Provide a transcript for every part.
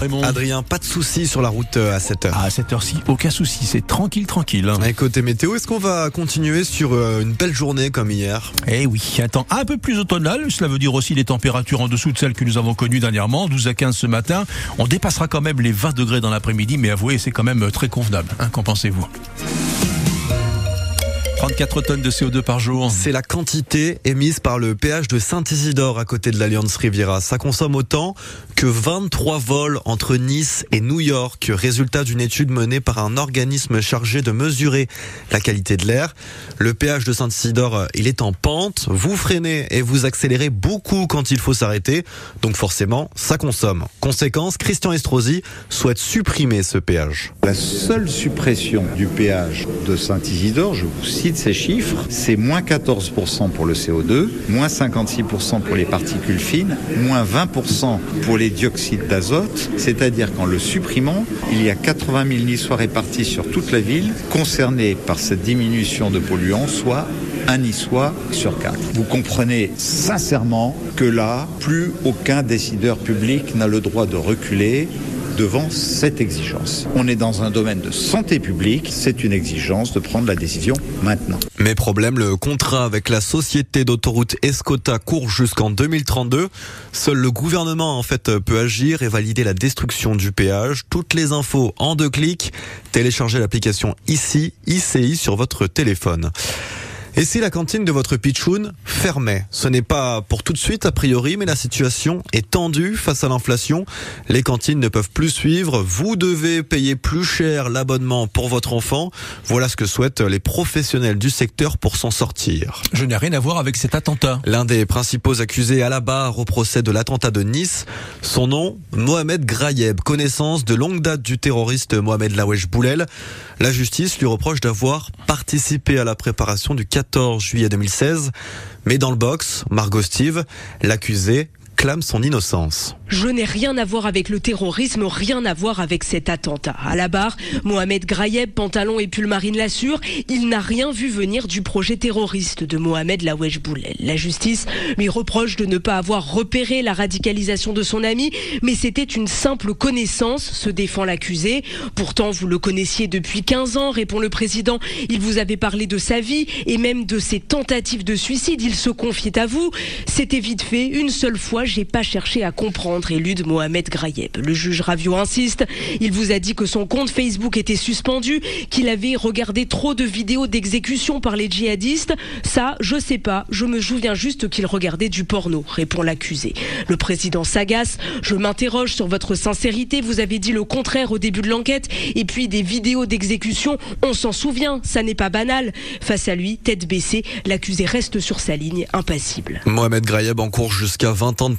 Raymond. Adrien, pas de soucis sur la route euh, à 7h. À cette heure-ci, aucun souci, c'est tranquille, tranquille. Et côté météo, est-ce qu'on va continuer sur euh, une belle journée comme hier? Eh oui, un temps un peu plus automnal, cela veut dire aussi les températures en dessous de celles que nous avons connues dernièrement, 12 à 15 ce matin. On dépassera quand même les 20 degrés dans l'après-midi, mais avouez, c'est quand même très convenable. Hein, Qu'en pensez-vous? 34 tonnes de CO2 par jour. C'est la quantité émise par le péage de Saint-Isidore à côté de l'Alliance Riviera. Ça consomme autant que 23 vols entre Nice et New York, résultat d'une étude menée par un organisme chargé de mesurer la qualité de l'air. Le péage de Saint-Isidore, il est en pente. Vous freinez et vous accélérez beaucoup quand il faut s'arrêter. Donc forcément, ça consomme. Conséquence, Christian Estrosi souhaite supprimer ce péage. La seule suppression du péage de Saint-Isidore, je vous cite ces chiffres, c'est moins 14% pour le CO2, moins 56% pour les particules fines, moins 20% pour les dioxydes d'azote, c'est-à-dire qu'en le supprimant, il y a 80 000 Niçois répartis sur toute la ville concernés par cette diminution de polluants, soit un Niçois sur quatre. Vous comprenez sincèrement que là, plus aucun décideur public n'a le droit de reculer devant cette exigence. On est dans un domaine de santé publique, c'est une exigence de prendre la décision maintenant. Mais problème, le contrat avec la société d'autoroute Escota court jusqu'en 2032. Seul le gouvernement en fait peut agir et valider la destruction du péage. Toutes les infos en deux clics. Téléchargez l'application ici, ICI sur votre téléphone. Et si la cantine de votre pitchoun fermait Ce n'est pas pour tout de suite a priori, mais la situation est tendue face à l'inflation. Les cantines ne peuvent plus suivre. Vous devez payer plus cher l'abonnement pour votre enfant. Voilà ce que souhaitent les professionnels du secteur pour s'en sortir. Je n'ai rien à voir avec cet attentat. L'un des principaux accusés à la barre au procès de l'attentat de Nice, son nom, Mohamed Grayeb, connaissance de longue date du terroriste Mohamed Lawesh Boulel. La justice lui reproche d'avoir participé à la préparation du 14 juillet 2016. Mais dans le box, Margot Steve, l'accusé clame son innocence. Je n'ai rien à voir avec le terrorisme, rien à voir avec cet attentat. À la barre, Mohamed Grayeb, pantalon et pull marine l'assure, il n'a rien vu venir du projet terroriste de Mohamed Lawesh Boulel. La justice lui reproche de ne pas avoir repéré la radicalisation de son ami, mais c'était une simple connaissance, se défend l'accusé. Pourtant, vous le connaissiez depuis 15 ans, répond le président. Il vous avait parlé de sa vie et même de ses tentatives de suicide. Il se confiait à vous. C'était vite fait, une seule fois, j'ai pas cherché à comprendre, élude Mohamed Grayeb. Le juge Ravio insiste. Il vous a dit que son compte Facebook était suspendu, qu'il avait regardé trop de vidéos d'exécution par les djihadistes. Ça, je sais pas. Je me souviens juste qu'il regardait du porno, répond l'accusé. Le président s'agace. Je m'interroge sur votre sincérité. Vous avez dit le contraire au début de l'enquête. Et puis des vidéos d'exécution, on s'en souvient. Ça n'est pas banal. Face à lui, tête baissée, l'accusé reste sur sa ligne, impassible. Mohamed Grayeb en cours jusqu'à 20 ans de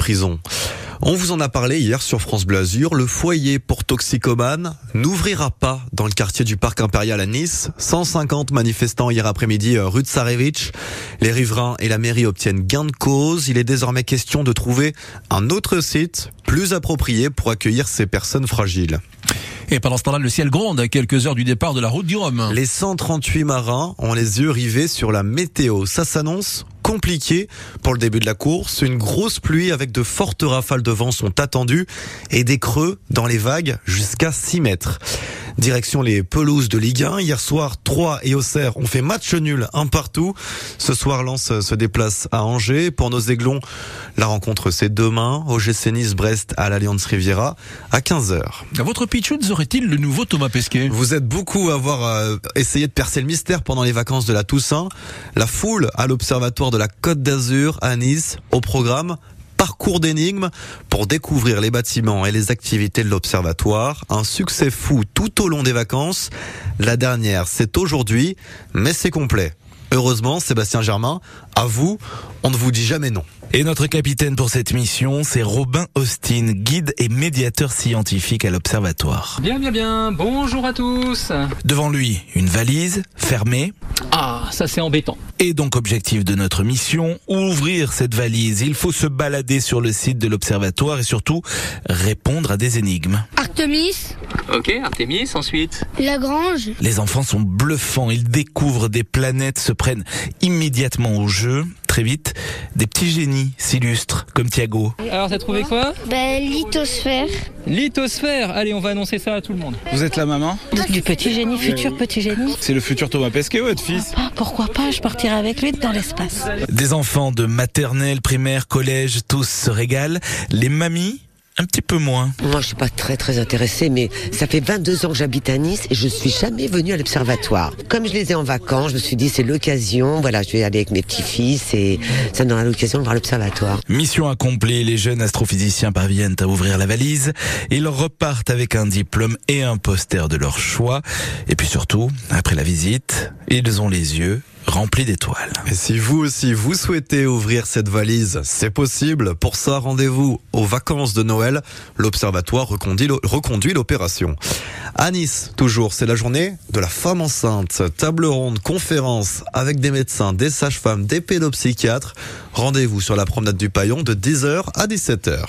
On vous en a parlé hier sur France Bleu. Le foyer pour toxicomanes n'ouvrira pas dans le quartier du Parc Impérial à Nice. 150 manifestants hier après-midi euh, rue de Sarevich. Les riverains et la mairie obtiennent gain de cause. Il est désormais question de trouver un autre site plus approprié pour accueillir ces personnes fragiles. Et pendant ce temps-là, le ciel gronde à quelques heures du départ de la route du Rhum. Les 138 marins ont les yeux rivés sur la météo. Ça s'annonce compliqué pour le début de la course. Une grosse pluie avec de fortes rafales de vent sont attendues et des creux dans les vagues jusqu'à 6 mètres. Direction les pelouses de Ligue 1. Hier soir, 3 et Auxerre ont fait match nul un partout. Ce soir, Lens se déplace à Angers. Pour nos aiglons, la rencontre c'est demain. OGC Nice Brest à l'Alliance Riviera à 15h. Votre pitchoun serait-il le nouveau Thomas Pesquet? Vous êtes beaucoup à avoir euh, essayé de percer le mystère pendant les vacances de la Toussaint. La foule à l'Observatoire de la Côte d'Azur à Nice au programme parcours d'énigmes pour découvrir les bâtiments et les activités de l'observatoire. Un succès fou tout au long des vacances. La dernière, c'est aujourd'hui, mais c'est complet. Heureusement, Sébastien Germain, à vous, on ne vous dit jamais non. Et notre capitaine pour cette mission, c'est Robin Austin, guide et médiateur scientifique à l'Observatoire. Bien, bien, bien. Bonjour à tous. Devant lui, une valise fermée. Ça c'est embêtant. Et donc objectif de notre mission, ouvrir cette valise. Il faut se balader sur le site de l'Observatoire et surtout répondre à des énigmes. Artemis, Ok, Artemis, ensuite. Lagrange, Les enfants sont bluffants, ils découvrent des planètes, se prennent immédiatement au jeu. Très vite, des petits génies s'illustrent, comme Thiago. Alors, t'as trouvé quoi? Ben, lithosphère. Lithosphère Allez, on va annoncer ça à tout le monde. Vous êtes la maman? Du petit génie, futur petit génie. C'est le futur Thomas Pesquet, votre fils Ah, pourquoi pas, je partirai avec lui dans l'espace. Des enfants de maternelle, primaire, collège, tous se régalent. Les mamies, un petit peu moins. Moi, je suis pas très très intéressée, mais ça fait 22 ans que j'habite à Nice et je suis jamais venue à l'observatoire. Comme je les ai en vacances, je me suis dit c'est l'occasion. Voilà, je vais aller avec mes petits-fils et ça me donnera l'occasion de voir l'observatoire. Mission accomplie, les jeunes astrophysiciens parviennent à ouvrir la valise. Ils repartent avec un diplôme et un poster de leur choix. Et puis surtout, après la visite, ils ont les yeux remplis d'étoiles. Et si vous aussi vous souhaitez ouvrir cette valise, c'est possible. Pour ça, rendez-vous aux vacances de Noël. L'observatoire reconduit l'opération. À Nice, toujours, c'est la journée de la femme enceinte. Table ronde, conférence avec des médecins, des sages-femmes, des pédopsychiatres. Rendez-vous sur la promenade du Paillon de 10h à 17h.